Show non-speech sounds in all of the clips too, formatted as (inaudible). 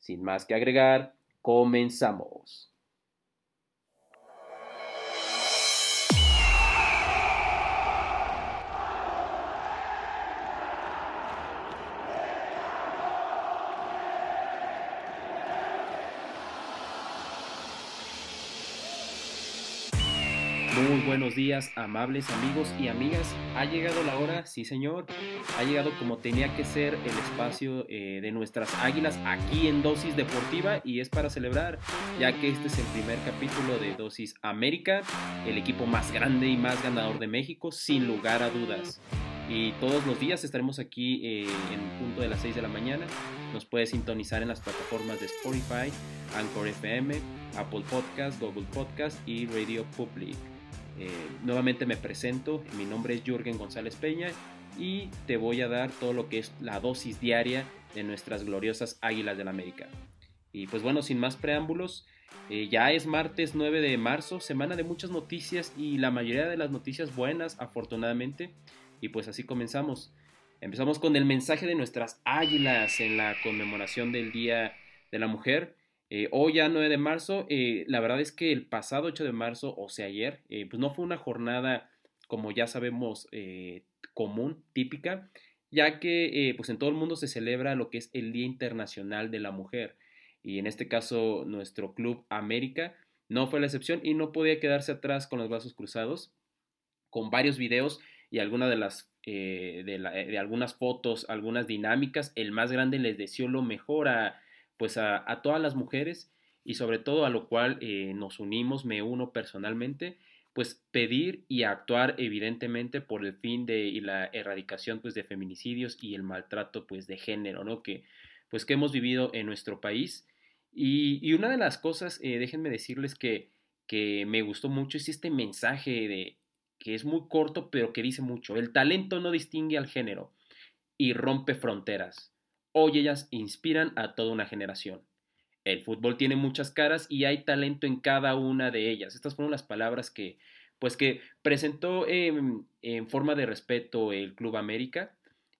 Sin más que agregar, comenzamos. Muy buenos días, amables amigos y amigas. Ha llegado la hora, sí señor. Ha llegado como tenía que ser el espacio eh, de nuestras águilas aquí en Dosis Deportiva y es para celebrar, ya que este es el primer capítulo de Dosis América, el equipo más grande y más ganador de México, sin lugar a dudas. Y todos los días estaremos aquí eh, en punto de las 6 de la mañana. Nos puedes sintonizar en las plataformas de Spotify, Anchor FM, Apple Podcast, Google Podcast y Radio Public. Eh, nuevamente me presento, mi nombre es Jürgen González Peña y te voy a dar todo lo que es la dosis diaria de nuestras gloriosas Águilas del América. Y pues bueno, sin más preámbulos, eh, ya es martes 9 de marzo, semana de muchas noticias y la mayoría de las noticias buenas, afortunadamente. Y pues así comenzamos. Empezamos con el mensaje de nuestras águilas en la conmemoración del Día de la Mujer. Eh, hoy ya 9 de marzo, eh, la verdad es que el pasado 8 de marzo, o sea ayer, eh, pues no fue una jornada como ya sabemos común, típica, ya que pues en todo el mundo se celebra lo que es el Día Internacional de la Mujer. Y en este caso nuestro club América no fue la excepción y no podía quedarse atrás con los brazos cruzados, con varios videos y algunas de las de, de, algunas fotos, algunas dinámicas. El más grande les deseó lo mejor a pues a, todas las mujeres y sobre todo a lo cual eh, nos unimos, me uno personalmente, pues pedir y actuar evidentemente por el fin de la erradicación pues de feminicidios y el maltrato pues de género, ¿no? Que pues que hemos vivido en nuestro país. Y, una de las cosas, eh, déjenme decirles que, que me gustó mucho es este mensaje de que es muy corto pero que dice mucho. El talento no distingue al género y rompe fronteras. Hoy ellas inspiran a toda una generación. El fútbol tiene muchas caras y hay talento en cada una de ellas. Estas fueron las palabras que, pues, que presentó en, forma de respeto el Club América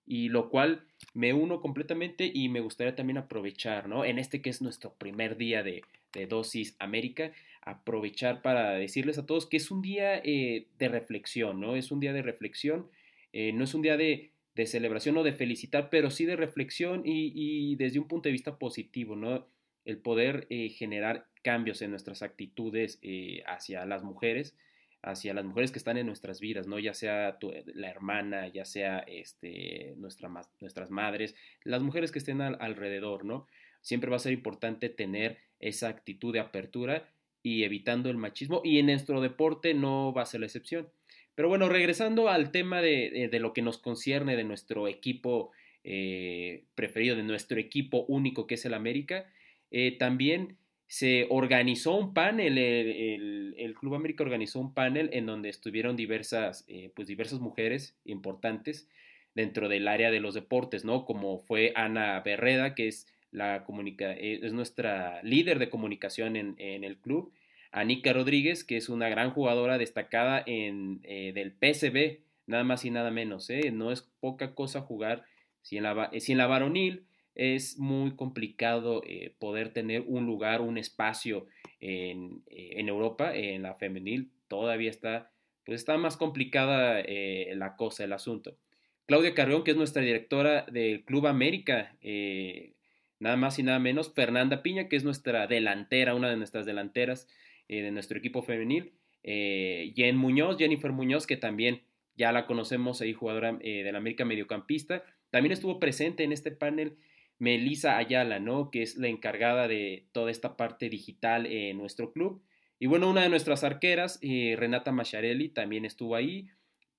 y lo cual me uno completamente y me gustaría también aprovechar, ¿no? En este que es nuestro primer día de, Dosis América, aprovechar para decirles a todos que es un día eh, de reflexión, ¿no? Es un día de reflexión, eh, no es un día de, de celebración o de felicitar, pero sí de reflexión y, desde un punto de vista positivo, ¿no? El poder eh, generar cambios en nuestras actitudes eh, hacia las mujeres, hacia las mujeres que están en nuestras vidas, ¿no? Ya sea la hermana, ya sea este, nuestra, nuestras madres, las mujeres que estén alrededor, ¿no? Siempre va a ser importante tener esa actitud de apertura y evitando el machismo y en nuestro deporte no va a ser la excepción. Pero bueno, regresando al tema de, lo que nos concierne de nuestro equipo eh, preferido, de nuestro equipo único que es el América, eh, también se organizó un panel, el, Club América organizó un panel en donde estuvieron diversas, eh, pues diversas mujeres importantes dentro del área de los deportes, ¿no? Como fue Ana Berreda, que es, la comunica es nuestra líder de comunicación en, en el club, Anika Rodríguez, que es una gran jugadora destacada en, eh, del PSB, nada más y nada menos. ¿eh? No es poca cosa jugar. Si en la, si en la varonil es muy complicado eh, poder tener un lugar, un espacio en, en, Europa, en la femenil todavía está, pues está más complicada la cosa, el asunto. Claudia Carrión, que es nuestra directora del Club América, nada más y nada menos. Fernanda Piña, que es nuestra delantera, una de nuestras delanteras. Eh, de nuestro equipo femenil. Eh, Jen Muñoz, Jennifer Muñoz, que también ya la conocemos ahí, jugadora eh, del América mediocampista. También estuvo presente en este panel Melisa Ayala, ¿no? Que es la encargada de toda esta parte digital en nuestro club. Y bueno, una de nuestras arqueras, eh, Renata Macharelli, también estuvo ahí.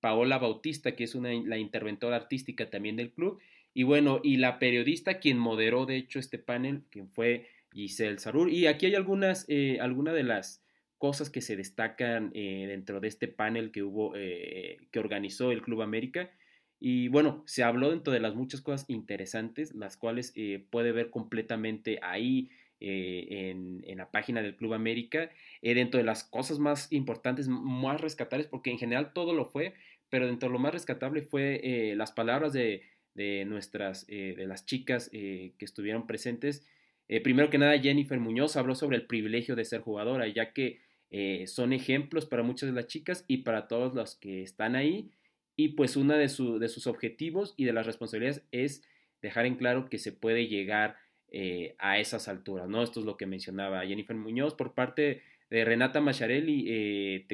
Paola Bautista, que es una, la interventora artística también del club. Y bueno, y la periodista quien moderó, de hecho, este panel, quien fue Giselle Sarur. Y aquí hay algunas, eh, algunas de las cosas que se destacan eh, dentro de este panel que hubo, eh, que organizó el Club América. Y bueno, se habló dentro de las muchas cosas interesantes, las cuales puede ver completamente ahí en, la página del Club América, dentro de las cosas más importantes, más rescatables, porque en general todo lo fue, pero dentro de lo más rescatable fue las palabras de, de nuestras, de las chicas que estuvieron presentes, eh, primero que nada, Jennifer Muñoz habló sobre el privilegio de ser jugadora, ya que eh, son ejemplos para muchas de las chicas y para todos los que están ahí. Y pues uno de, de sus objetivos y de las responsabilidades es dejar en claro que se puede llegar eh, a esas alturas, ¿no? Esto es lo que mencionaba Jennifer Muñoz por parte de Renata Macharelli,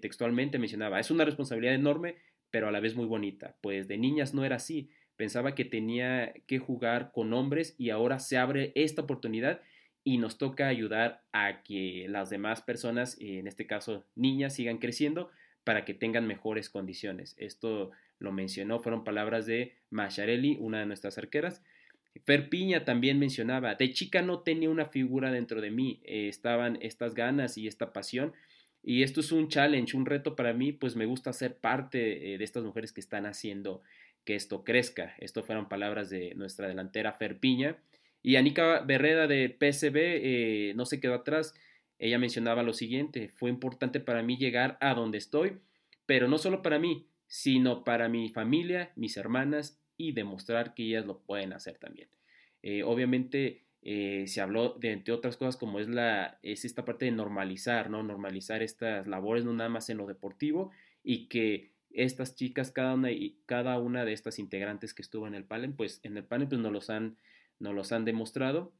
textualmente mencionaba, es una responsabilidad enorme, pero a la vez muy bonita, pues de niñas no era así, pensaba que tenía que jugar con hombres y ahora se abre esta oportunidad y nos toca ayudar a que las demás personas, en este caso niñas, sigan creciendo para que tengan mejores condiciones. Esto lo mencionó, fueron palabras de Macharelli, una de nuestras arqueras. Fer Piña también mencionaba, de chica no tenía una figura dentro de mí, eh, estaban estas ganas y esta pasión. Y esto es un challenge, un reto para mí, pues me gusta ser parte eh, de estas mujeres que están haciendo que esto crezca. Esto fueron palabras de nuestra delantera Fer Piña. Y Anika Berreda de PSB eh, no se quedó atrás. Ella mencionaba lo siguiente, fue importante para mí llegar a donde estoy, pero no solo para mí, sino para mi familia, mis hermanas y demostrar que ellas lo pueden hacer también. Eh, obviamente eh, se habló de entre otras cosas como es, la, es esta parte de normalizar, ¿no? Normalizar estas labores no nada más en lo deportivo y que estas chicas, cada una, y cada una de estas integrantes que estuvo en el panel, pues en el panel pues nos los han, nos los han demostrado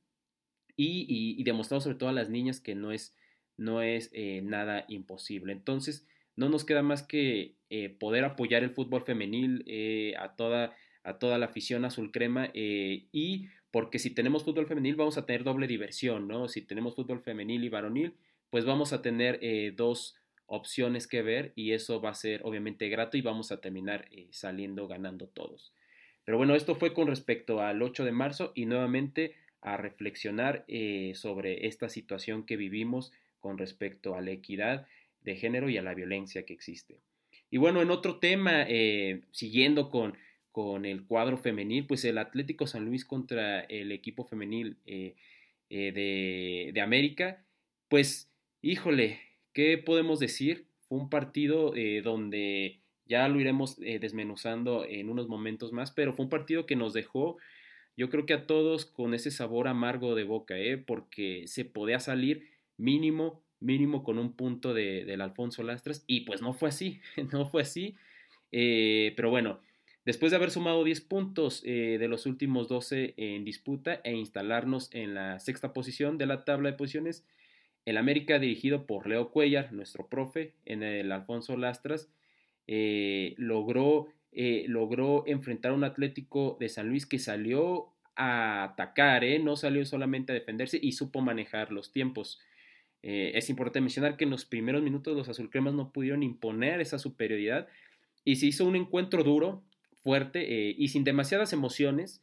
y, demostrado sobre todo a las niñas que no es, no es eh, nada imposible. Entonces, no nos queda más que eh, poder apoyar el fútbol femenil eh, a, toda, a toda la afición azul crema y porque si tenemos fútbol femenil vamos a tener doble diversión, ¿no? Si tenemos fútbol femenil y varonil, pues vamos a tener dos opciones que ver y eso va a ser obviamente grato y vamos a terminar eh, saliendo ganando todos. Pero bueno, esto fue con respecto al 8 de marzo y nuevamente a reflexionar eh, sobre esta situación que vivimos con respecto a la equidad de género y a la violencia que existe. Y bueno, en otro tema, eh, siguiendo con, con, el cuadro femenil, pues el Atlético San Luis contra el equipo femenil de, de América, pues híjole, ¿Qué podemos decir? Fue un partido eh, donde ya lo iremos eh, desmenuzando en unos momentos más, pero fue un partido que nos dejó, yo creo que a todos con ese sabor amargo de boca, ¿eh? porque se podía salir mínimo, mínimo con un punto de, del Alfonso Lastras, y pues no fue así, (laughs) no fue así, pero bueno, después de haber sumado 10 puntos de los últimos 12 en disputa e instalarnos en la sexta posición de la tabla de posiciones, el América, dirigido por Leo Cuellar, nuestro profe, en el Alfonso Lastras, eh, logró, eh, logró enfrentar a un Atlético de San Luis que salió a atacar, ¿eh? no salió solamente a defenderse y supo manejar los tiempos. es importante mencionar que en los primeros minutos los azulcremas no pudieron imponer esa superioridad y se hizo un encuentro duro, fuerte y sin demasiadas emociones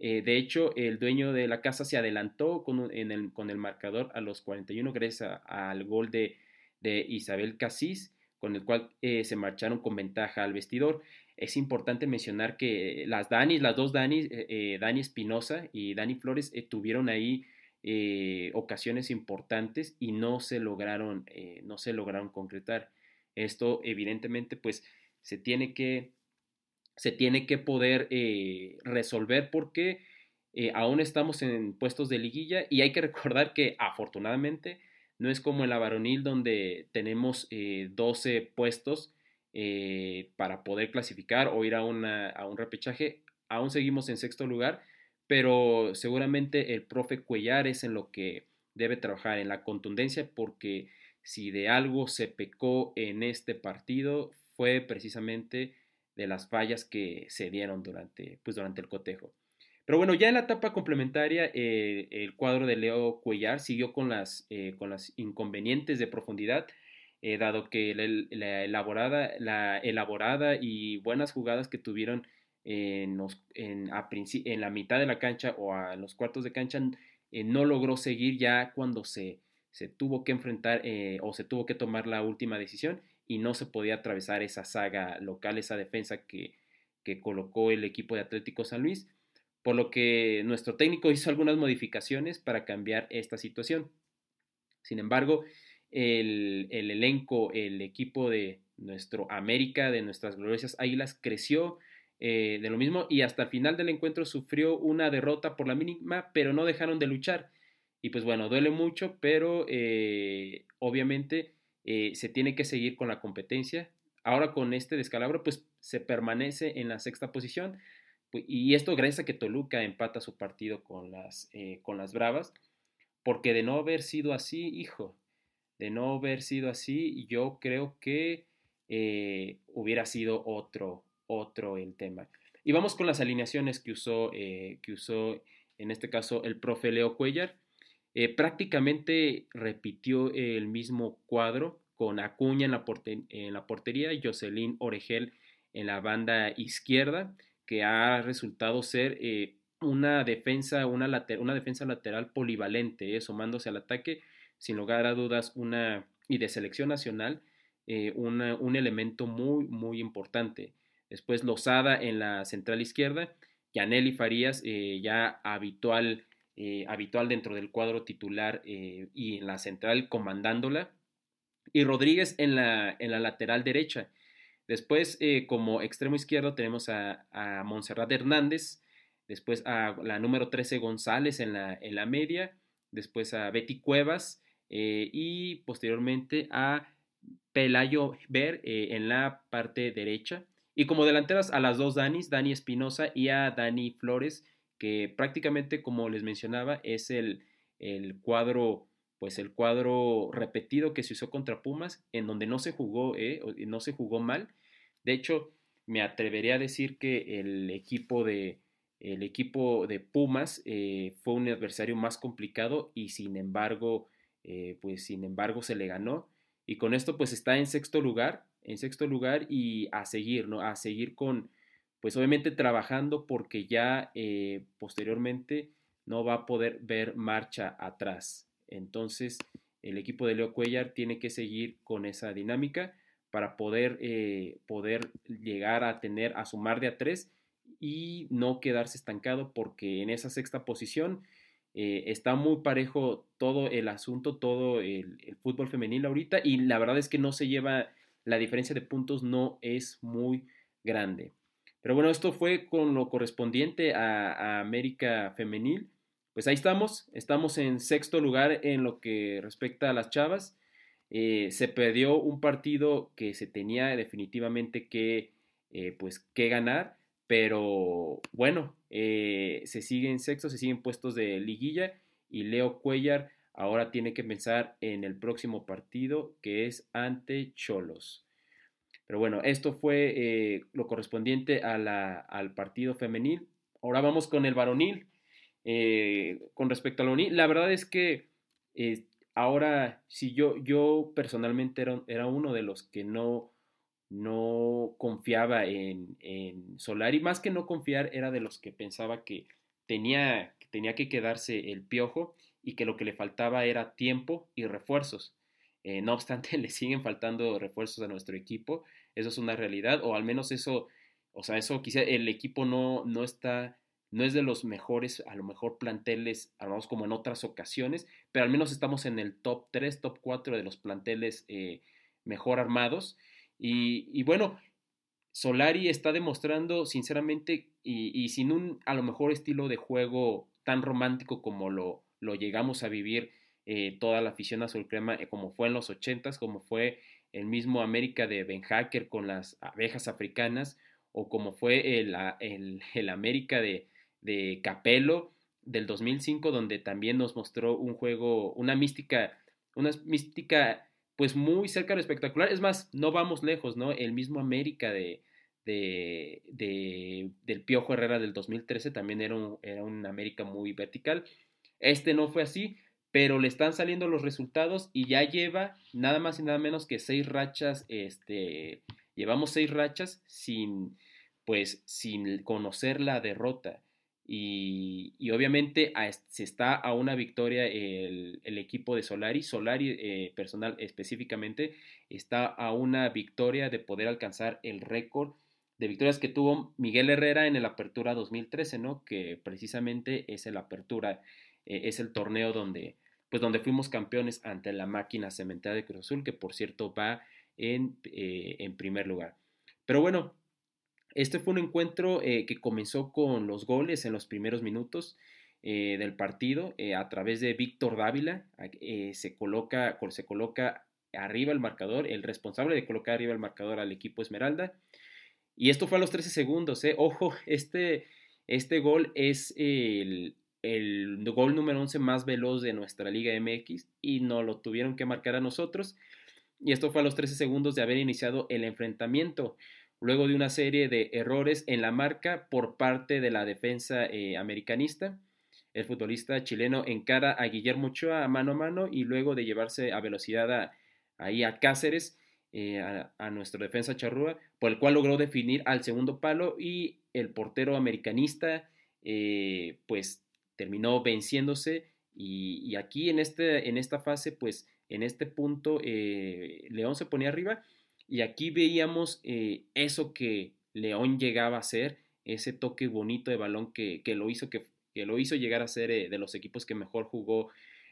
de hecho, el dueño de la casa se adelantó con, el, con el, marcador a los 41 gracias al gol de, Isabel Casís, con el cual eh, se marcharon con ventaja al vestidor. Es importante mencionar que las Dani, las dos Dani, eh, Dani Espinosa y Dani Flores, tuvieron ahí ocasiones importantes y no se lograron, no se lograron concretar. Esto evidentemente pues se tiene que se tiene que poder eh, resolver porque eh, aún estamos en puestos de liguilla y hay que (laughs) recordar que afortunadamente no es como en la varonil donde tenemos 12 eh, puestos para poder clasificar o ir a, a un repechaje. Aún seguimos en sexto lugar, pero seguramente el profe Cuellar es en lo que debe trabajar, en la contundencia, porque si de algo se pecó en este partido fue precisamente de las fallas que se dieron durante, pues, durante el cotejo. Pero bueno, ya en la etapa complementaria, eh, el cuadro de Leo Cuellar siguió con las, eh, con las inconvenientes de profundidad, eh, dado que la, elaborada, la elaborada y buenas jugadas que tuvieron en, en, la mitad de la cancha o a los cuartos de cancha no logró seguir ya cuando se, se tuvo que enfrentar o se tuvo que tomar la última decisión y no se podía atravesar esa saga local, esa defensa que, que colocó el equipo de Atlético San Luis, por lo que nuestro técnico hizo algunas modificaciones para cambiar esta situación. Sin embargo, el, elenco, el equipo de nuestro América, de nuestras gloriosas Águilas, creció eh, de lo mismo y hasta el final del encuentro sufrió una derrota por la mínima, pero no dejaron de luchar. Y pues bueno, duele mucho, pero eh, obviamente eh, se tiene que seguir con la competencia. Ahora con este descalabro, pues se permanece en la sexta posición. Y esto gracias a que Toluca empata su partido con las, con las Bravas. Porque de no haber sido así, hijo, de no haber sido así, yo creo que eh, hubiera sido otro, otro el tema. Y vamos con las alineaciones que usó, eh, que usó en este caso el profe Leo Cuellar. Eh, prácticamente repitió el mismo cuadro con Acuña en la, en la portería y Jocelyn Oregel en la banda izquierda, que ha resultado ser una defensa, una, una defensa lateral polivalente, sumándose al ataque sin lugar a dudas, una, y de selección nacional, eh, un elemento muy, muy importante. Después Lozada en la central izquierda, Yaneli Farías, eh, ya habitual, eh, habitual dentro del cuadro titular y en la central comandándola, y Rodríguez en la, en la lateral derecha. Después, como extremo izquierdo, tenemos a, a Montserrat Hernández, después a la número 13 González en la, en la media, después a Betty Cuevas, eh, y posteriormente a Pelayo Ver eh, en la parte derecha. Y como delanteras a las dos Danis, Dani Espinosa y a Dani Flores, que prácticamente, como les mencionaba, es el, cuadro, pues el cuadro repetido que se usó contra Pumas, en donde no se jugó, eh, no se jugó mal. De hecho, me atrevería a decir que el equipo de, el equipo de Pumas fue un adversario más complicado y sin embargo eh, pues sin embargo se le ganó y con esto pues está en sexto lugar, en sexto lugar y a seguir, ¿no? A seguir con, pues obviamente trabajando porque ya eh, posteriormente no va a poder ver marcha atrás. Entonces el equipo de Leo Cuellar tiene que seguir con esa dinámica para poder, eh, poder llegar a tener, a sumar de a tres y no quedarse estancado porque en esa sexta posición eh, está muy parejo todo el asunto, todo el, fútbol femenil ahorita y la verdad es que no se lleva, la diferencia de puntos no es muy grande. Pero bueno, esto fue con lo correspondiente a, América Femenil. Pues ahí estamos, estamos en sexto lugar en lo que respecta a las chavas. Eh, se perdió un partido que se tenía definitivamente que, eh, pues, que ganar pero bueno, eh, se siguen sexto, se siguen puestos de liguilla y Leo Cuellar ahora tiene que pensar en el próximo partido que es ante Cholos. Pero bueno, esto fue eh, lo correspondiente al partido femenil. Ahora vamos con el varonil. Con respecto al varonil, la verdad es que ahora, si yo, yo personalmente era, era uno de los que no no confiaba en, en Solari, más que no confiar era de los que pensaba que tenía, tenía que quedarse el piojo y que lo que le faltaba era tiempo y refuerzos. Eh, no obstante, (laughs) le siguen faltando refuerzos a nuestro equipo, eso es una realidad, o al menos eso, o sea, eso quizá el equipo no, no está, no es de los mejores, a lo mejor planteles armados como en otras ocasiones, pero al menos estamos en el top 3, top 4 de los planteles eh, mejor armados. Y, bueno, Solari está demostrando, sinceramente, y, sin un a lo mejor estilo de juego tan romántico como lo, lo llegamos a vivir eh, toda la afición azul crema, eh, como fue en los ochentas, como fue el mismo América de Ben Hacker con las abejas africanas, o como fue el, el, América de, de Capello del 2005, donde también nos mostró un juego, una mística, una mística pues muy cerca de espectacular. Es más, no vamos lejos, ¿no? El mismo América de, de, del Piojo Herrera del 2013 también era un, era un América muy vertical. Este no fue así, pero le están saliendo los resultados y ya lleva nada más y nada menos que seis rachas, este, llevamos seis rachas sin, pues, sin conocer la derrota. Y, obviamente se está a una victoria el, equipo de Solari. Solari, eh, personal específicamente, está a una victoria de poder alcanzar el récord de victorias que tuvo Miguel Herrera en el Apertura 2013, ¿no? Que precisamente es el Apertura, eh, es el torneo donde, pues donde fuimos campeones ante la máquina cementera de Cruz Azul, que por cierto va en, eh, en primer lugar. Pero bueno, este fue un encuentro eh, que comenzó con los goles en los primeros minutos eh, del partido eh, a través de Víctor Dávila. se, coloca, se coloca arriba el marcador, el responsable de colocar arriba el marcador al equipo Esmeralda. Y esto fue a los 13 segundos. Ojo, este, este gol es el, el gol número 11 más veloz de nuestra Liga MX y no lo tuvieron que marcar a nosotros. Y esto fue a los 13 segundos de haber iniciado el enfrentamiento luego de una serie de errores en la marca por parte de la defensa eh, americanista. El futbolista chileno encara a Guillermo Ochoa mano a mano y luego de llevarse a velocidad ahí a Cáceres, eh, a, nuestro defensa charrúa, por el cual logró definir al segundo palo y el portero americanista eh, pues terminó venciéndose y, aquí en, este, en esta fase pues en este punto León se ponía arriba y aquí veíamos eh, eso que León llegaba a ser, ese toque bonito de balón que, lo, hizo, que, lo hizo llegar a ser eh, de los equipos que mejor jugó,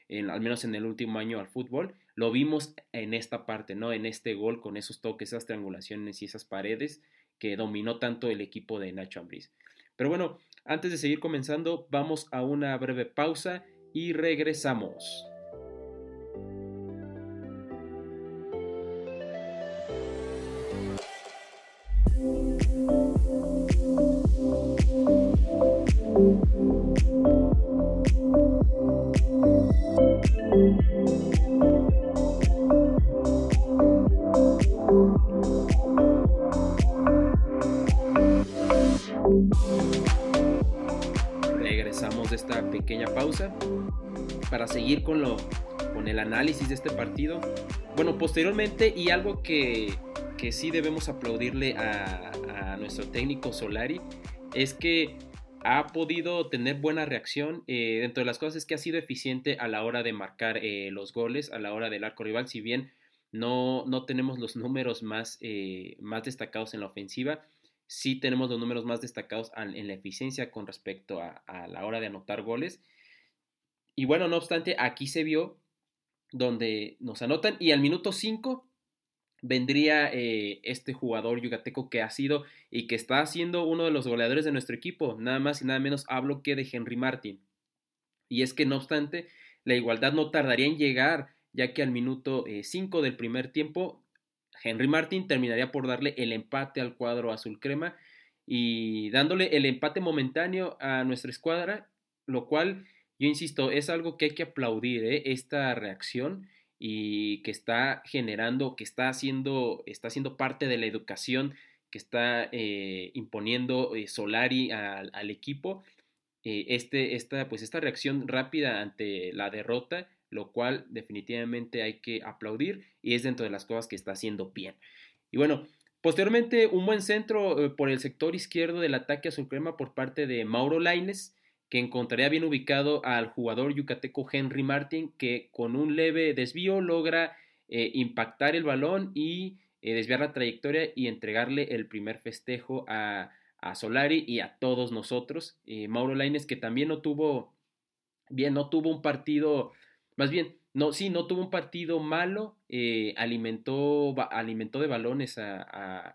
en, al menos en el último año al fútbol. Lo vimos en esta parte, ¿no? En este gol con esos toques, esas triangulaciones y esas paredes que dominó tanto el equipo de Nacho Ambriz. Pero bueno, antes de seguir comenzando, vamos a una breve pausa y regresamos. Regresamos de esta pequeña pausa para seguir con, lo, con el análisis de este partido. Bueno, posteriormente y algo que, que sí debemos aplaudirle a, a nuestro técnico Solari es que ha podido tener buena reacción. Eh, dentro de las cosas es que ha sido eficiente a la hora de marcar eh, los goles, a la hora del arco rival, si bien no, no tenemos los números más, eh, más destacados en la ofensiva, sí tenemos los números más destacados en la eficiencia con respecto a, a la hora de anotar goles. Y bueno, no obstante, aquí se vio donde nos anotan y al minuto 5 vendría eh, este jugador yucateco que ha sido y que está siendo uno de los goleadores de nuestro equipo. Nada más y nada menos hablo que de Henry Martin. Y es que no obstante, la igualdad no tardaría en llegar, ya que al minuto 5 eh, del primer tiempo, Henry Martin terminaría por darle el empate al cuadro azul crema y dándole el empate momentáneo a nuestra escuadra, lo cual, yo insisto, es algo que hay que aplaudir, ¿eh? esta reacción y que está generando, que está haciendo, está haciendo parte de la educación que está eh, imponiendo eh, Solari al, equipo. Eh, este, esta, pues esta reacción rápida ante la derrota, lo cual definitivamente hay que aplaudir y es dentro de las cosas que está haciendo bien. Y bueno, posteriormente un buen centro por el sector izquierdo del ataque azul crema por parte de Mauro Laines que encontraría bien ubicado al jugador yucateco Henry Martin, que con un leve desvío logra eh, impactar el balón y eh, desviar la trayectoria y entregarle el primer festejo a, Solari y a todos nosotros. Eh, Mauro Laines, que también no tuvo, bien, no tuvo un partido, más bien, no, sí, no tuvo un partido malo, alimentó, alimentó de balones a,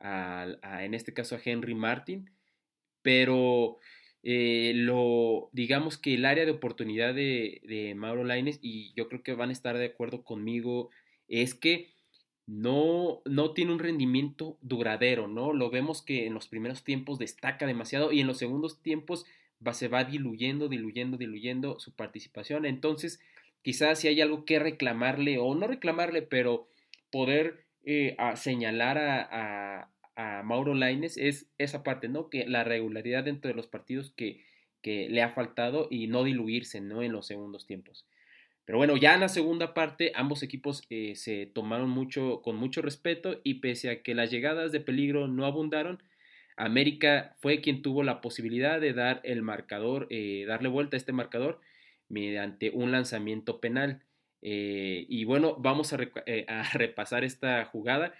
en este caso a Henry Martin, pero eh, lo, digamos que el área de oportunidad de, Mauro Laines, y yo creo que van a estar de acuerdo conmigo, es que no, no tiene un rendimiento duradero, ¿no? Lo vemos que en los primeros tiempos destaca demasiado y en los segundos tiempos va, se va diluyendo, diluyendo, diluyendo su participación. Entonces, quizás si hay algo que reclamarle, o no reclamarle, pero poder eh, señalar a Mauro Laines es esa parte, ¿no? Que la regularidad dentro de los partidos que, que le ha faltado y no diluirse, ¿no? En los segundos tiempos. Pero bueno, ya en la segunda parte ambos equipos eh, se tomaron mucho, con mucho respeto y pese a que las llegadas de peligro no abundaron, América fue quien tuvo la posibilidad de dar el marcador, eh, darle vuelta a este marcador mediante un lanzamiento penal. Eh, y bueno, vamos a, a, (laughs) repasar esta jugada,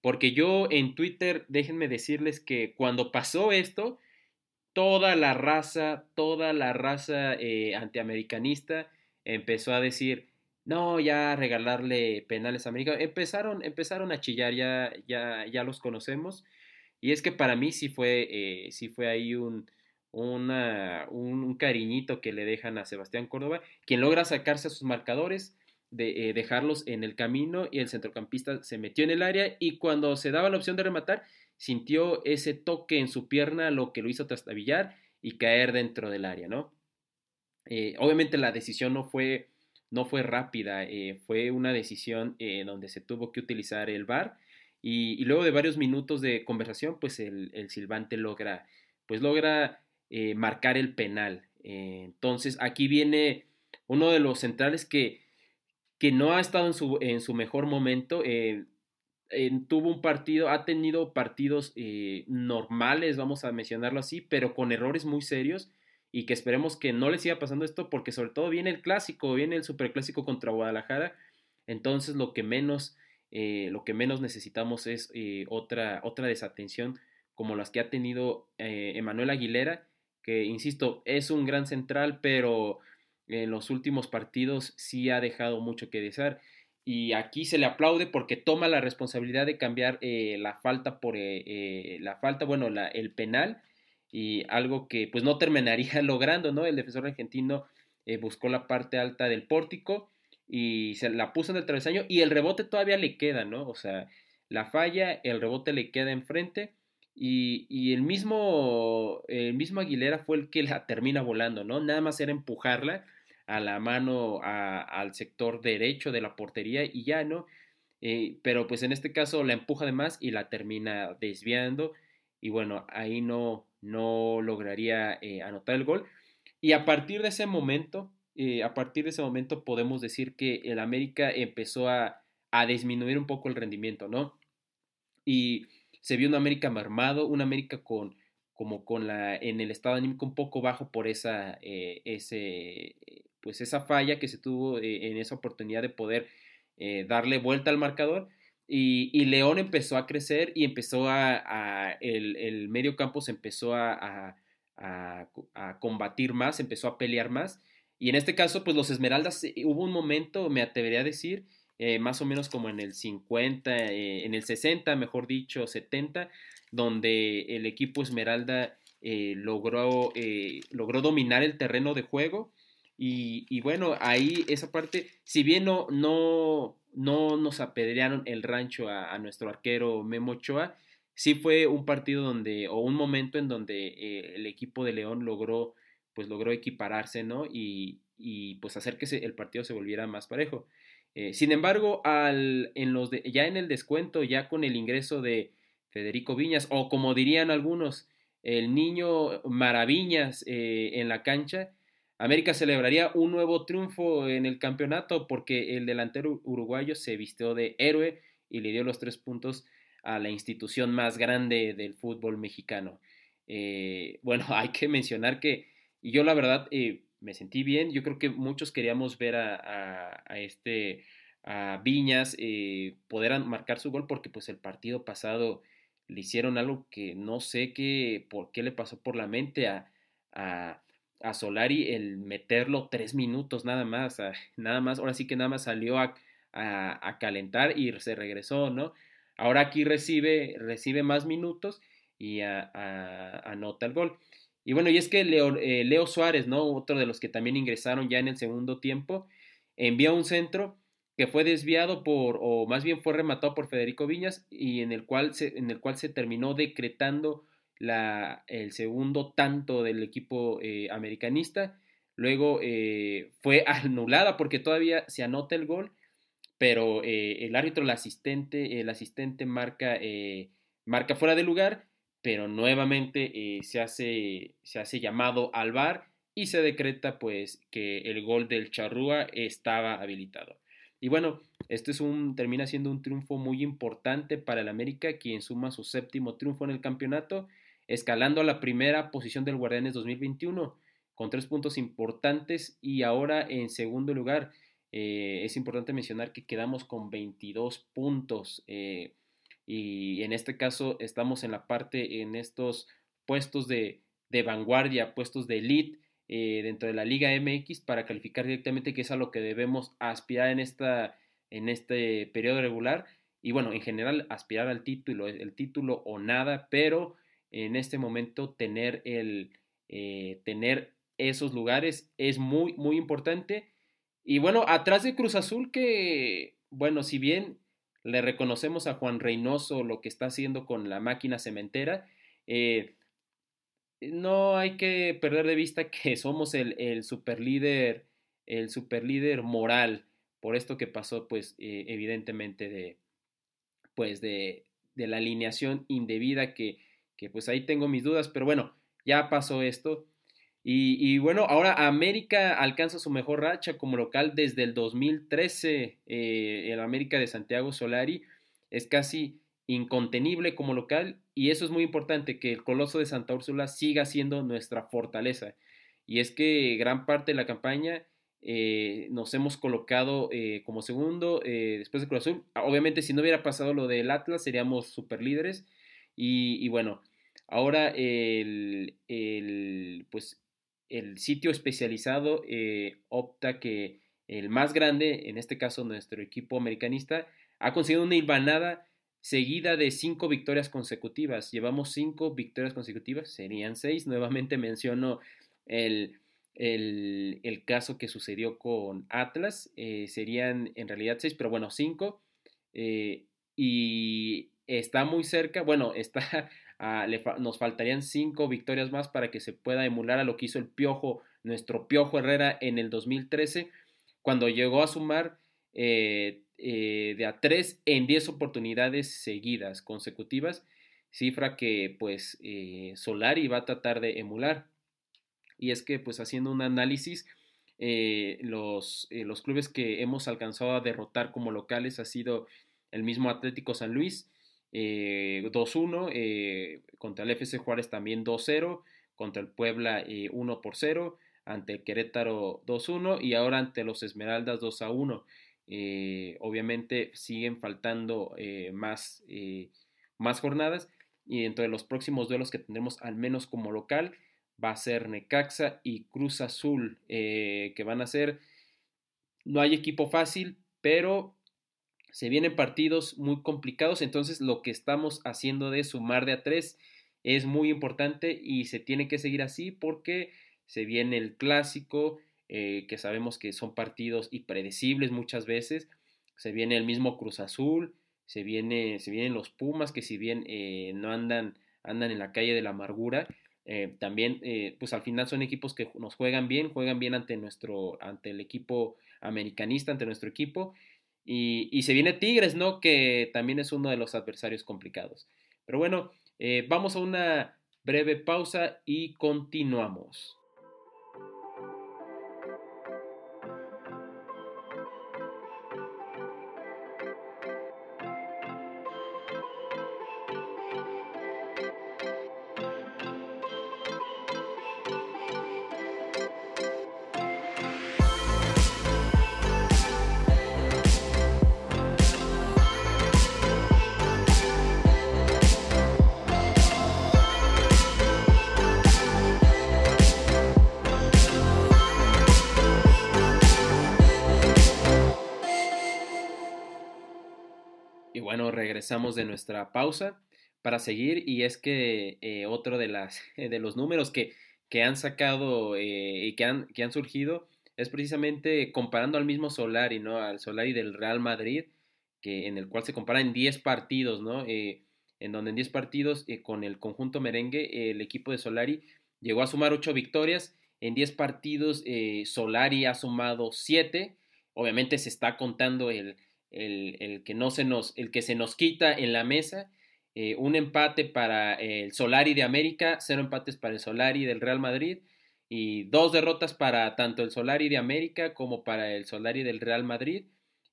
porque yo en Twitter, déjenme decirles que cuando pasó esto, toda la raza, toda la raza antiamericanista empezó a decir, no, ya regalarle penales a América. Empezaron, empezaron a chillar, ya, ya, ya los conocemos. Y es que para mí sí fue, eh, sí fue ahí un, un, cariñito que le dejan a Sebastián Córdoba, quien logra sacarse a sus marcadores, de, eh, dejarlos en el camino y el centrocampista se metió en el área y cuando se daba la opción de rematar, sintió ese toque en su pierna, lo que lo hizo trastabillar y caer dentro del área, ¿no? Eh, obviamente la decisión no fue no fue rápida, eh, fue una decisión donde se tuvo que utilizar el VAR y, luego de varios minutos de conversación, pues el, silbante logra, pues logra marcar el penal. entonces aquí viene uno de los centrales que, que no ha estado en su, en su mejor momento. tuvo un partido, ha tenido partidos normales, vamos a mencionarlo así, pero con errores muy serios y que esperemos que no le siga pasando esto porque sobre todo viene el clásico, viene el superclásico contra Guadalajara, entonces lo que menos, eh, lo que menos necesitamos es eh, otra, otra desatención como las que ha tenido eh, Emanuel Aguilera, que insisto, es un gran central, pero en los últimos partidos sí ha dejado mucho que desear. Y aquí se le aplaude porque toma la responsabilidad de cambiar la falta por la falta, bueno, la, el penal y algo que pues no terminaría (laughs) logrando, ¿no? El defensor argentino eh, buscó la parte alta del pórtico y se la puso en el travesaño y el rebote todavía le queda, ¿no? O sea, la falla, el rebote le queda enfrente y, y el, mismo, el mismo Aguilera fue el que la termina volando, ¿no? Nada más era empujarla a la mano al sector derecho de la portería y ya, ¿no? Eh, pero pues en este caso la empuja de más y la termina desviando y bueno, ahí no, no lograría eh, anotar el gol. Y a partir de ese momento, eh, a partir de ese momento podemos decir que el América empezó a, a, disminuir un poco el rendimiento, ¿no? Y se vio un América mermado, un América con como con la en el estado anímico un poco bajo por esa ese pues esa falla que se tuvo en esa oportunidad de poder darle vuelta al marcador y, León empezó a crecer y empezó a, el, medio campo se empezó a, combatir más, empezó a pelear más. Y en este caso, pues los Esmeraldas, eh, hubo un momento, me atrevería a decir, eh, más o menos como en el 50, eh, en el 60, mejor dicho, 70, donde el equipo Esmeralda logró, logró dominar el terreno de juego. Y, bueno, ahí esa parte, si bien no, no no nos apedrearon el rancho a, nuestro arquero Memo Ochoa. Sí fue un partido donde, o un momento en donde eh, el equipo de León logró, pues logró equipararse, ¿no? Y, y pues hacer que el partido se volviera más parejo. Eh, sin embargo, al, en los ya en el descuento, ya con el ingreso de Federico Viñas, o como dirían algunos, el niño Maraviñas eh, en la cancha, América celebraría un nuevo triunfo en el campeonato porque el delantero uruguayo se vistió de héroe y le dio los tres puntos a la institución más grande del fútbol mexicano. Eh, bueno, (laughs) hay que mencionar que y yo la verdad eh, me sentí bien. Yo creo que muchos queríamos ver a, este a Viñas eh, poder marcar su gol porque pues el partido pasado le hicieron algo que no sé qué por qué le pasó por la mente a a Solari el meterlo tres minutos nada más, nada más, ahora sí que nada más salió a, a, calentar y se regresó, ¿no? Ahora aquí recibe, recibe más minutos y anota el gol. Y bueno, y es que Leo, eh, Leo, Suárez, ¿no? Otro de los que también ingresaron ya en el segundo tiempo, envía un centro que fue desviado por, o más bien fue rematado por Federico Viñas y en el cual se, en el cual se terminó decretando la, el segundo tanto del equipo eh, americanista. Luego eh, fue (laughs) anulada porque todavía se anota el gol, pero eh, el árbitro, el asistente, el asistente marca, marca fuera de lugar, pero nuevamente se, hace, se hace llamado al VAR y se decreta pues que el gol del Charrúa estaba habilitado. Y bueno, este es un, termina siendo un triunfo muy importante para el América, quien suma su séptimo triunfo en el campeonato escalando a la primera posición del Guardianes 2021 con tres puntos importantes y ahora en segundo lugar eh, es importante mencionar que quedamos con 22 puntos eh, y en este caso estamos en la parte, en estos puestos de, vanguardia, puestos de elite eh, dentro de la Liga MX para calificar directamente, que es a lo que debemos aspirar en, esta, en este periodo regular. Y bueno, en general aspirar al título, el título o nada, pero en este momento tener el tener esos lugares es muy, muy importante. Y bueno, atrás de Cruz Azul que, bueno, si bien le reconocemos a Juan Reynoso lo que está haciendo con la máquina cementera, eh, no hay que perder de vista que (laughs) somos el, el superlíder, el superlíder moral por esto que pasó, pues, eh, evidentemente de, pues, de, de, la alineación indebida que, que, pues, ahí tengo mis dudas, pero bueno, ya pasó esto. Y, bueno, ahora América alcanza su mejor racha como local desde el 2013. Eh, el América de Santiago Solari es casi incontenible como local y eso es muy importante, que el Coloso de Santa Úrsula siga siendo nuestra fortaleza. Y es que gran parte de la campaña eh, nos hemos colocado eh, como segundo después de Cruz Azul. Obviamente si no hubiera pasado lo del Atlas seríamos super líderes. Y, y bueno, ahora el, el, pues el sitio especializado eh, opta que el más grande, en este caso nuestro equipo americanista, ha conseguido una hilvanada seguida de cinco victorias consecutivas. Llevamos cinco victorias consecutivas, serían seis. Nuevamente menciono el, el, caso que sucedió con Atlas, eh, serían en realidad seis, pero bueno, cinco. Eh, y está muy cerca, bueno, (laughs) está nos faltarían cinco victorias más para que se pueda emular a lo que hizo el Piojo, nuestro Piojo Herrera en el 2013, cuando llegó a sumar eh, eh, de a tres en diez oportunidades seguidas, consecutivas, cifra que pues eh, Solari va a tratar de emular. Y es que pues haciendo un análisis, los, los clubes que hemos alcanzado a derrotar como locales ha sido el mismo Atlético San Luis, 2-1, eh, eh, contra el FC Juárez también 2-0, contra el Puebla 1 eh, por 0, ante el Querétaro 2-1 y ahora ante los Esmeraldas 2-1. obviamente siguen faltando más, más jornadas y dentro de los próximos duelos que tendremos al menos como local va a ser Necaxa y Cruz Azul que van a ser no hay equipo fácil pero se vienen partidos muy complicados, entonces lo que estamos haciendo de sumar de a tres es muy importante y se tiene que seguir así porque se viene el clásico, eh, que sabemos que son partidos impredecibles muchas veces, se viene el mismo Cruz Azul, se, viene, se vienen los Pumas, que si bien eh, no andan, andan en la calle de la amargura, eh, también pues al final son equipos que nos juegan bien, juegan bien ante nuestro, ante el equipo americanista, ante nuestro equipo, y, se viene Tigres, ¿no? Que también es uno de los adversarios complicados. Pero bueno, eh, vamos a una breve pausa y continuamos. Regresamos de nuestra pausa para seguir y es que eh, otro de, las, (laughs) los números que, han sacado eh, y que han, que han surgido es precisamente comparando al mismo Solari, ¿no? Al Solari del Real Madrid, que, en el cual se compara en 10 partidos, ¿no? Eh, en donde en 10 partidos con el conjunto merengue el equipo de Solari llegó a sumar 8 victorias, en 10 partidos Solari ha sumado 7, obviamente se está contando el, el, que no se nos, el que se nos quita en la mesa, eh, un empate para el Solari de América, cero empates para el Solari del Real Madrid y dos derrotas para tanto el Solari de América como para el Solari del Real Madrid.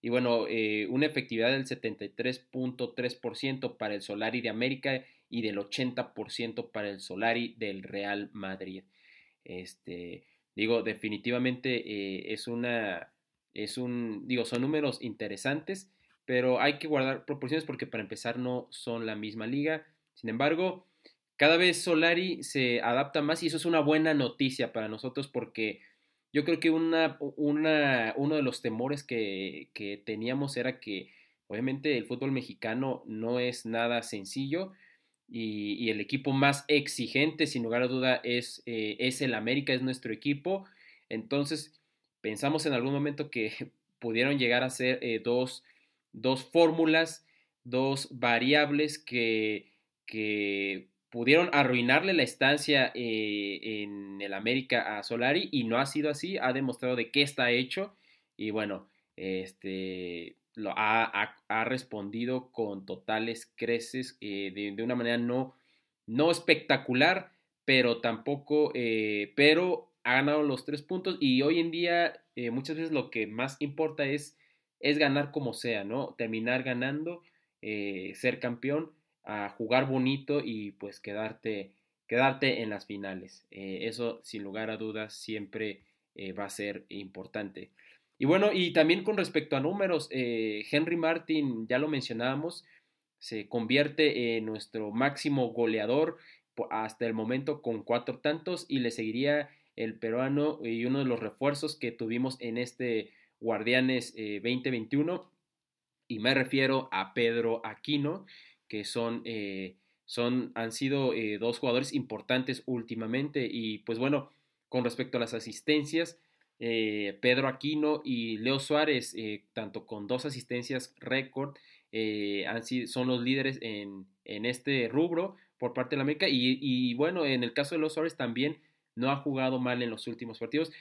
Y bueno, eh, una efectividad del 73.3% para el Solari de América y del 80% para el Solari del Real Madrid. Este, digo, definitivamente eh, es una, es un, digo, son números interesantes, pero hay que guardar proporciones porque para empezar no son la misma liga. Sin embargo, cada vez Solari se adapta más y eso es una buena noticia para nosotros porque yo creo que una, una, uno de los temores que, que, teníamos era que obviamente el fútbol mexicano no es nada sencillo y, el equipo más exigente sin lugar a duda es, eh, es el América, es nuestro equipo. Entonces pensamos en algún momento que (laughs) pudieron llegar a ser eh, dos, dos fórmulas, dos variables que, que pudieron arruinarle la estancia eh, en el América a Solari y no ha sido así, ha demostrado de qué está hecho y bueno, este lo ha, respondido con totales creces eh, de, una manera no, no espectacular, pero tampoco, pero ha ganado los tres puntos y hoy en día muchas veces lo que más importa es, es ganar como sea, ¿no? Terminar ganando, ser campeón a jugar bonito y pues quedarte, quedarte en las finales. Eh, eso sin lugar a dudas siempre eh, va a ser importante. Y bueno, y también con respecto a números, eh, Henry Martin, ya lo mencionábamos, se convierte en nuestro máximo goleador hasta el momento con cuatro tantos y le seguiría el peruano y uno de los refuerzos que tuvimos en este Guardianes 2021 y me refiero a Pedro Aquino que son, eh, son han sido eh, dos jugadores importantes últimamente. Y pues bueno, con respecto a las asistencias, eh, Pedro Aquino y Leo Suárez, tanto con dos asistencias récord, han sido, son los líderes en, en, este rubro por parte de la América. Y, y, bueno, en el caso de Leo Suárez también no ha jugado mal en los últimos partidos.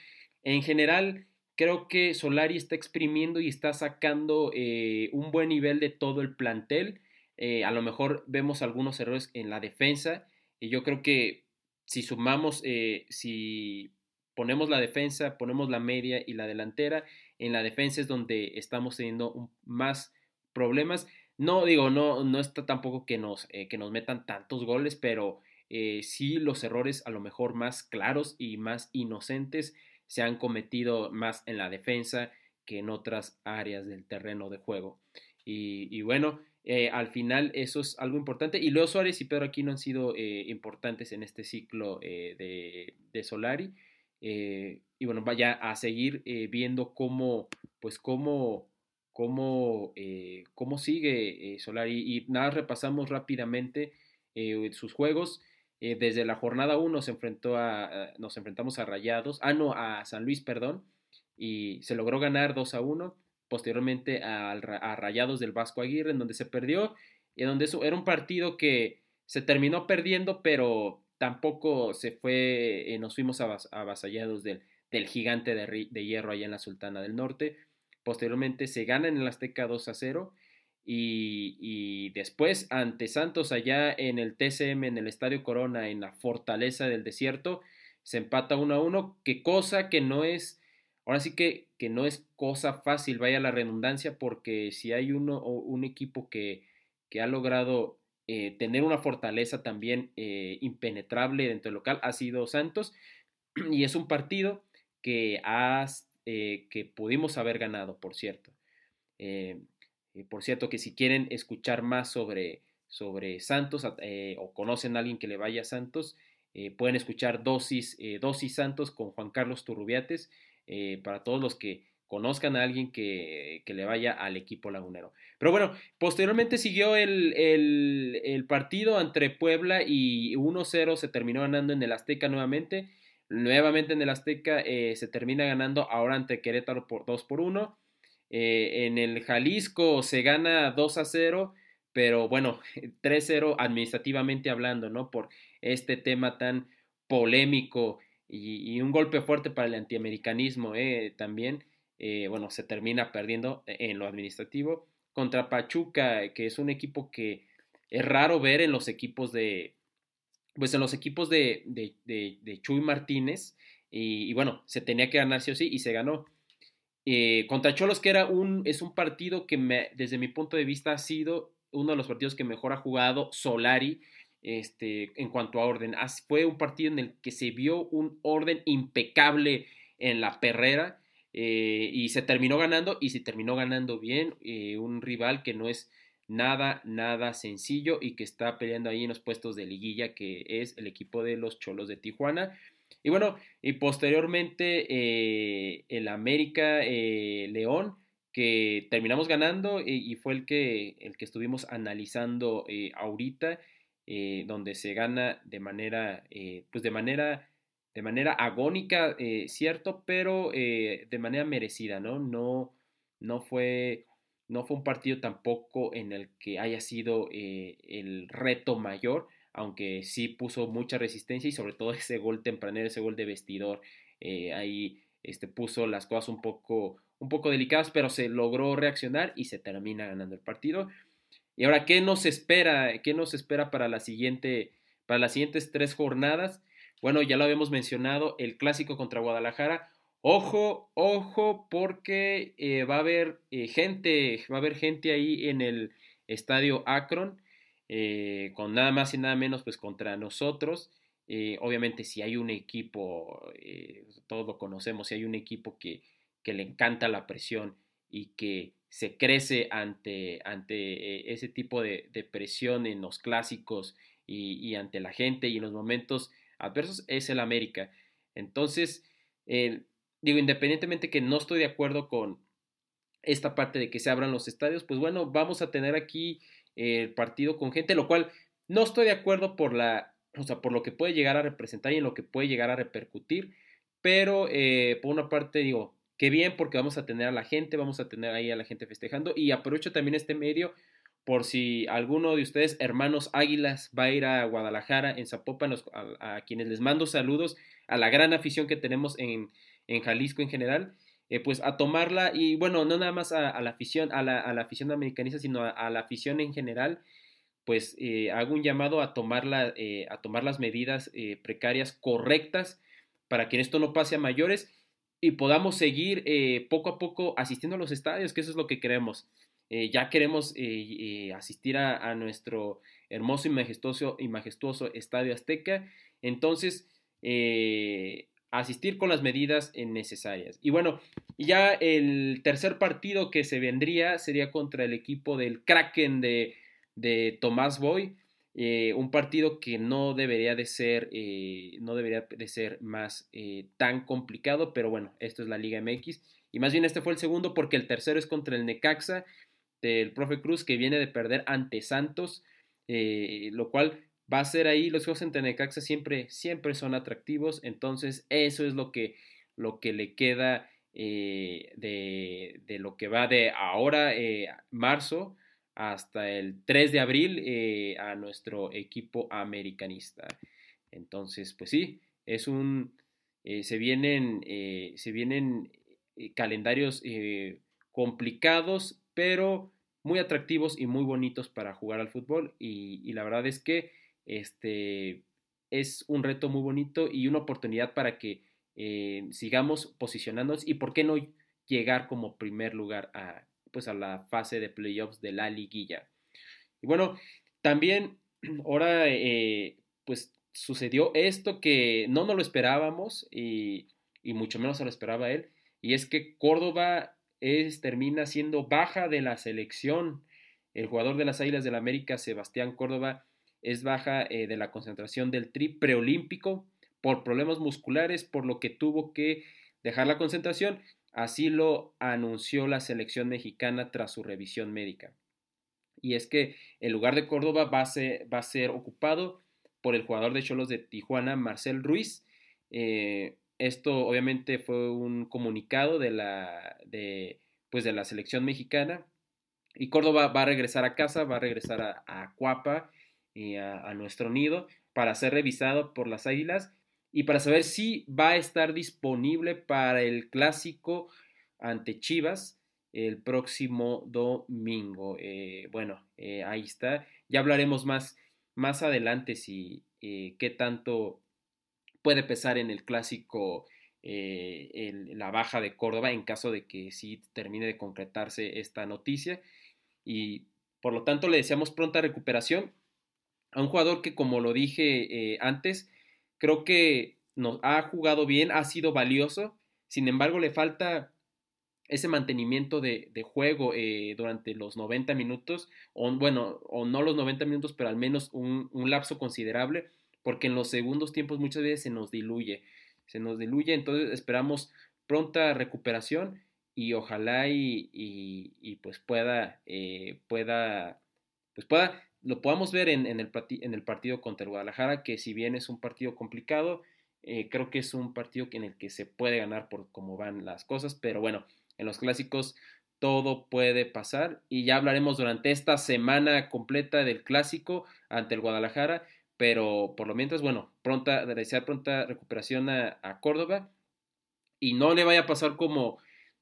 En general, creo que Solari está exprimiendo y está sacando un buen nivel de todo el plantel. Eh, a lo mejor vemos algunos errores en la defensa y yo creo que si sumamos, eh, si ponemos la defensa, ponemos la media y la delantera, en la defensa es donde estamos teniendo más problemas. No digo, no, no está tampoco que nos, eh, que nos metan tantos goles, pero sí los errores a lo mejor más claros y más inocentes se han cometido más en la defensa que en otras áreas del terreno de juego. Y, y bueno, eh, al final eso es algo importante. Y Leo Suárez y Pedro Aquino han sido eh, importantes en este ciclo eh, de, de, Solari. y bueno, vaya a seguir viendo cómo, pues cómo, cómo, cómo sigue Solari. Y nada, repasamos rápidamente sus juegos. Desde la jornada 1 se enfrentó a, nos enfrentamos a Rayados, ah no, a San Luis, perdón, y se logró ganar 2 a 1 posteriormente a, Rayados del Vasco Aguirre, en donde se perdió y en donde eso era un partido que se terminó perdiendo, pero tampoco se fue, eh, nos fuimos avasallados del, del gigante de, hierro allá en la Sultana del Norte. Posteriormente se gana en el Azteca 2 a 0 y, después ante Santos allá en el TCM, en el Estadio Corona, en la Fortaleza del Desierto, se empata 1 a 1, que cosa que no es Ahora sí que, que no es cosa fácil, vaya la redundancia, porque si hay uno, un equipo que, que ha logrado eh, tener una fortaleza también eh, impenetrable dentro del local, ha sido Santos, (clears throat) y es un partido que, has, eh, que pudimos haber ganado, por cierto. Por cierto, que si quieren escuchar más sobre, sobre Santos o conocen a alguien que le vaya a Santos, pueden escuchar Dosis, Dosis Santos con Juan Carlos Turrubiates eh, para todos los que conozcan a alguien que, le vaya al equipo lagunero. Pero bueno, posteriormente siguió el, partido entre Puebla y 1-0 se terminó ganando en el Azteca nuevamente. Nuevamente en el Azteca eh, se termina ganando ahora ante Querétaro por 2 por 1. Eh, en el Jalisco se gana 2 a 0, pero bueno, (laughs) 3-0 administrativamente hablando, ¿no? Por este tema tan polémico y, un golpe fuerte para el antiamericanismo eh, también. Eh, bueno, se termina perdiendo en lo administrativo contra Pachuca, que es un equipo que es raro ver en los equipos de, pues en los equipos de, de, de, Chuy Martínez. Y, bueno, se tenía que ganar sí o sí y se ganó. Eh, contra Cholos, que era un, es un partido que me, desde mi punto de vista ha sido uno de los partidos que mejor ha jugado Solari este, en cuanto a orden. Fue un partido en el que se vio un orden impecable en la perrera eh, y se terminó ganando y se terminó ganando bien. Eh, un rival que no es nada, nada sencillo y que está peleando ahí en los puestos de liguilla, que es el equipo de los Cholos de Tijuana. Y bueno, y posteriormente eh, el América León, que terminamos ganando y, fue el que, el que estuvimos analizando ahorita. Eh, donde se gana de manera, eh, pues de manera, de manera agónica, eh, cierto, pero de manera merecida, ¿no? No, no fue, no fue un partido tampoco en el que haya sido el reto mayor, aunque sí puso mucha resistencia y sobre todo (laughs) ese gol tempranero, ese gol de vestidor, ahí este, puso las cosas un poco, un poco delicadas, pero se logró reaccionar y se termina ganando el partido. Y ahora, ¿qué nos espera? ¿Qué nos espera para para las siguientes tres jornadas? Bueno, ya lo habíamos mencionado, el clásico contra Guadalajara. Ojo, ojo, porque eh, va a haber eh, gente, va a haber gente ahí en el estadio Akron, eh, con nada más y nada menos, pues contra nosotros. obviamente, si hay un equipo, todos lo conocemos, si hay un equipo que, que le encanta la presión y que se crece ante, ante eh, ese tipo de, presión en los clásicos y, ante la gente y en los momentos adversos es el América. Entonces, digo, independientemente que no estoy de acuerdo con esta parte de que se abran los estadios, pues bueno, vamos a tener aquí el partido con gente, lo cual no estoy de acuerdo por la, o sea, por lo que puede llegar a representar y en lo que puede llegar a repercutir, pero eh, por una parte digo, Qué bien porque vamos a tener a la gente, vamos a tener ahí a la gente festejando y aprovecho también este medio por si alguno de ustedes, hermanos Águilas, va a ir a Guadalajara, en Zapopan, a, quienes les mando saludos, a la gran afición que tenemos en, en Jalisco en general, eh, pues a tomarla y bueno, no nada más a, la afición, a la, afición americanista, sino a, la afición en general, pues eh, hago un llamado a, tomarla, eh, a tomar las medidas precarias correctas para que esto no pase a mayores y podamos seguir eh, poco a poco asistiendo a los estadios, que eso es lo que queremos. Eh, ya queremos eh, asistir a, nuestro hermoso y majestuoso, y majestuoso Estadio Azteca. Entonces, asistir con las medidas necesarias. Y bueno, ya el tercer partido que se vendría sería contra el equipo del Kraken de, de Tomás Boy. Eh, un partido que no debería de ser, eh, no debería de ser más eh, tan complicado, pero bueno, esto es la Liga MX. Y más bien este fue el segundo porque el tercero es contra el Necaxa del profe Cruz que viene de perder ante Santos, lo cual va a ser ahí, los juegos entre Necaxa siempre, siempre son atractivos, entonces eso es lo que, lo que le queda de, de, lo que va de ahora, marzo, hasta el 3 de abril eh, a nuestro equipo americanista. Entonces, pues sí, es un, eh, se vienen, eh, se vienen calendarios complicados, pero muy atractivos y muy bonitos para jugar al fútbol. Y, la verdad es que este, es un reto muy bonito y una oportunidad para que sigamos posicionándonos y por qué no llegar como primer lugar a, pues a la fase de playoffs de la liguilla. Y bueno, también (clears throat) ahora eh, pues sucedió esto que no nos lo esperábamos y, mucho menos se lo esperaba él, y es que Córdoba es, termina siendo baja de la selección. El jugador de las Águilas del la América, Sebastián Córdoba, es baja eh, de la concentración del tri preolímpico por problemas musculares, por lo que tuvo que dejar la concentración Así lo anunció la selección mexicana tras su revisión médica. Y es que el lugar de Córdoba va a ser, va a ser ocupado por el jugador de Cholos de Tijuana, Marcel Ruiz. Eh, esto obviamente fue un comunicado de la, de, pues de la selección mexicana. Y Córdoba va a regresar a casa, va a regresar a, a Cuapa a, nuestro nido para ser revisado por las Águilas y para saber si va a estar disponible para el clásico ante Chivas el próximo domingo. Eh, bueno, eh, ahí está. Ya hablaremos más, más adelante si eh, qué tanto puede pesar en el clásico la baja de Córdoba en caso de que sí termine de concretarse esta noticia. Y por lo tanto le deseamos pronta recuperación a un jugador que, como lo dije eh, antes, creo que nos ha jugado bien, ha sido valioso, sin embargo le falta ese mantenimiento de, juego eh, durante los 90 minutos, o bueno, o no los 90 minutos, pero al menos un, lapso considerable, porque en los segundos tiempos muchas veces se nos diluye, se nos diluye, entonces esperamos pronta recuperación y ojalá y, pues pueda, eh, pueda, pues pueda, lo podamos ver en, el, en el partido contra el Guadalajara, que si bien es un partido complicado, eh, creo que es un partido en el que se puede ganar por cómo van las cosas, pero bueno, en los clásicos todo puede pasar y ya hablaremos durante esta semana completa del clásico ante el Guadalajara, pero por lo mientras, bueno, pronta, desear pronta recuperación a, Córdoba y no le vaya a pasar como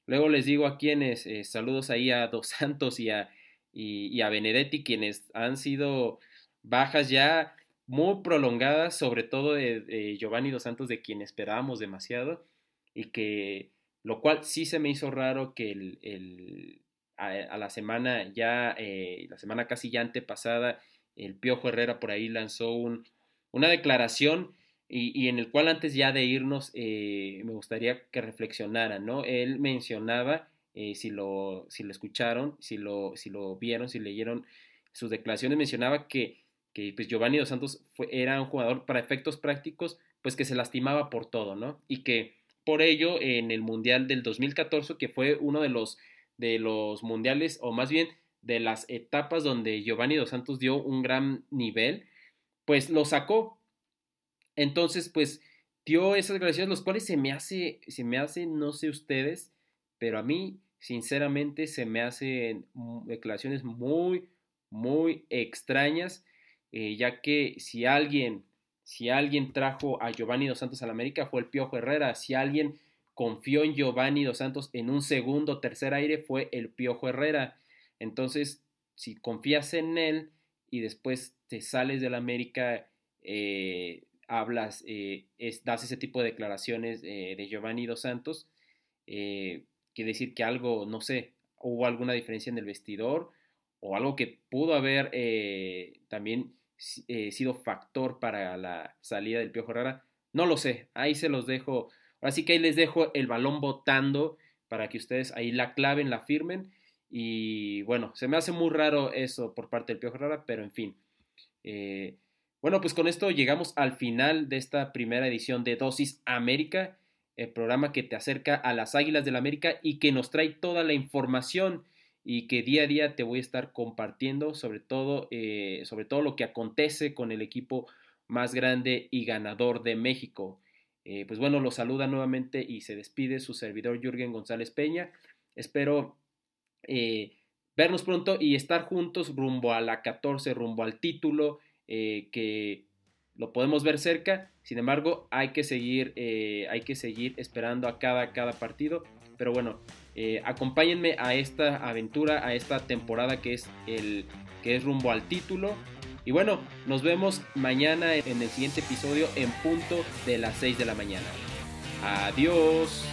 luego les digo a quienes, eh, saludos ahí a Dos Santos y a, y a Benedetti, quienes han sido bajas ya muy prolongadas, sobre todo de, Giovanni Dos Santos, de quien esperábamos demasiado, y que lo cual sí se me hizo raro que el, a, la semana ya, eh, la semana casi ya antepasada, el Piojo Herrera por ahí lanzó un, una declaración y, en el cual antes ya de irnos eh, me gustaría que reflexionaran, ¿no? Él mencionaba, eh, si, lo, si lo escucharon, si lo, si lo vieron, si leyeron sus declaraciones, mencionaba que que pues Giovanni Dos Santos fue, era un jugador para efectos prácticos, pues que se lastimaba por todo, ¿no? Y que por ello en el Mundial del 2014, que fue uno de los, de los mundiales, o más bien de las etapas donde Giovanni Dos Santos dio un gran nivel, pues lo sacó. Entonces, pues dio esas declaraciones, los cuales se me hace, se me hace, no sé ustedes, pero a mí, sinceramente, se me hacen declaraciones muy, muy extrañas eh, ya que si alguien, si alguien trajo a Giovanni Dos Santos a la América fue el Piojo Herrera, si alguien confió en Giovanni Dos Santos en un segundo, tercer aire fue el Piojo Herrera. Entonces, si confías en él y después te sales de la América, eh, hablas, eh, das ese tipo de declaraciones de Giovanni Dos Santos, quiere decir que algo, no sé, hubo alguna diferencia en el vestidor o algo que pudo haber también eh, sido factor para la salida del Piojo Herrera? No lo sé, ahí se los dejo. Así que ahí les dejo el balón botando para que ustedes ahí la claven, la firmen. Y bueno, se me hace muy raro eso por parte del Piojo Herrera, pero en fin. Eh, bueno, pues con esto llegamos al final de esta primera edición de Dosis América, el programa que te acerca a las Águilas del la América y que nos trae toda la información y que día a día te voy a estar compartiendo sobre todo, eh, sobre todo lo que acontece con el equipo más grande y ganador de México. Eh, pues bueno, lo saluda nuevamente y se despide su servidor Jürgen González Peña. Espero eh, vernos pronto y estar juntos rumbo a la 14, rumbo al título, que lo podemos ver cerca. Sin embargo, hay que seguir, hay que seguir esperando a cada, cada partido. Pero bueno, eh, acompáñenme a esta aventura, a esta temporada que es, el, que es rumbo al título. Y bueno, nos vemos mañana en el siguiente episodio en punto de las 6 de la mañana. Adiós.